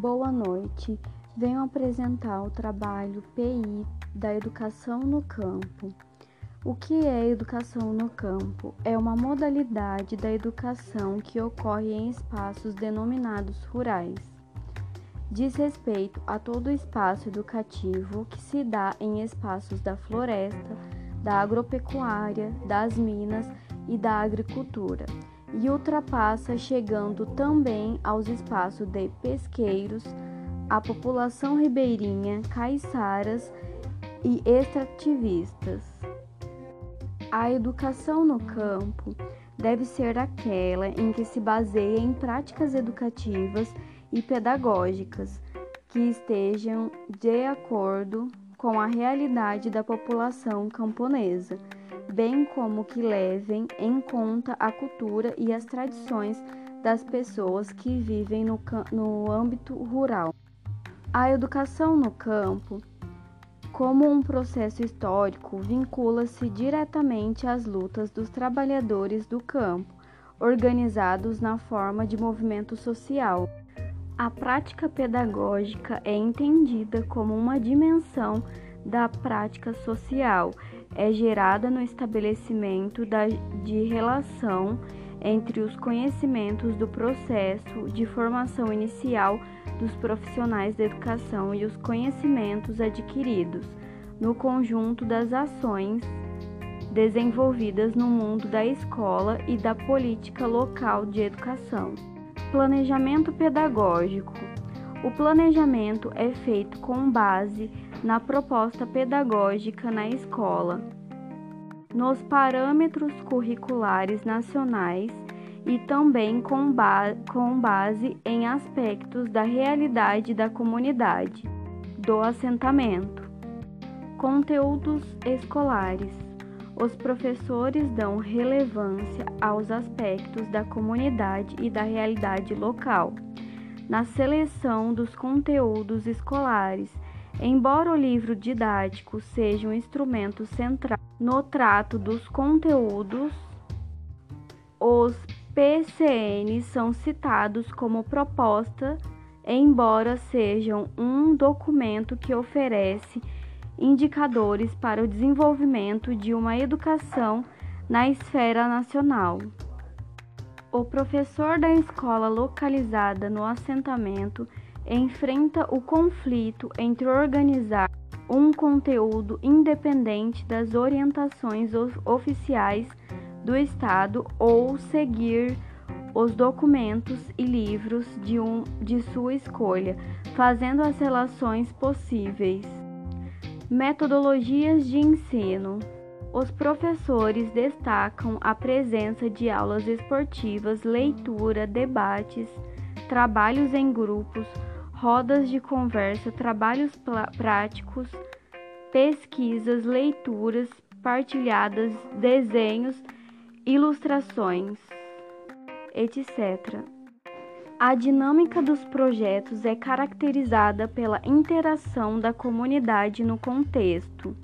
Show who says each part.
Speaker 1: Boa noite. Venho apresentar o trabalho PI da educação no campo. O que é educação no campo? É uma modalidade da educação que ocorre em espaços denominados rurais. Diz respeito a todo o espaço educativo que se dá em espaços da floresta, da agropecuária, das minas e da agricultura e ultrapassa, chegando também aos espaços de pesqueiros, a população ribeirinha, caiçaras e extrativistas. A educação no campo deve ser aquela em que se baseia em práticas educativas e pedagógicas que estejam de acordo com a realidade da população camponesa bem como que levem em conta a cultura e as tradições das pessoas que vivem no, no âmbito rural. A educação no campo, como um processo histórico, vincula-se diretamente às lutas dos trabalhadores do campo, organizados na forma de movimento social. A prática pedagógica é entendida como uma dimensão da prática social é gerada no estabelecimento da, de relação entre os conhecimentos do processo de formação inicial dos profissionais da educação e os conhecimentos adquiridos no conjunto das ações desenvolvidas no mundo da escola e da política local de educação. Planejamento pedagógico. O planejamento é feito com base na proposta pedagógica na escola, nos parâmetros curriculares nacionais e também com, ba com base em aspectos da realidade da comunidade, do assentamento. Conteúdos escolares. Os professores dão relevância aos aspectos da comunidade e da realidade local. Na seleção dos conteúdos escolares, Embora o livro didático seja um instrumento central no trato dos conteúdos, os PCN são citados como proposta, embora sejam um documento que oferece indicadores para o desenvolvimento de uma educação na esfera nacional. O professor da escola localizada no assentamento enfrenta o conflito entre organizar um conteúdo independente das orientações oficiais do Estado ou seguir os documentos e livros de, um, de sua escolha, fazendo as relações possíveis. Metodologias de ensino. Os professores destacam a presença de aulas esportivas, leitura, debates, trabalhos em grupos, rodas de conversa, trabalhos práticos, pesquisas, leituras partilhadas, desenhos, ilustrações, etc. A dinâmica dos projetos é caracterizada pela interação da comunidade no contexto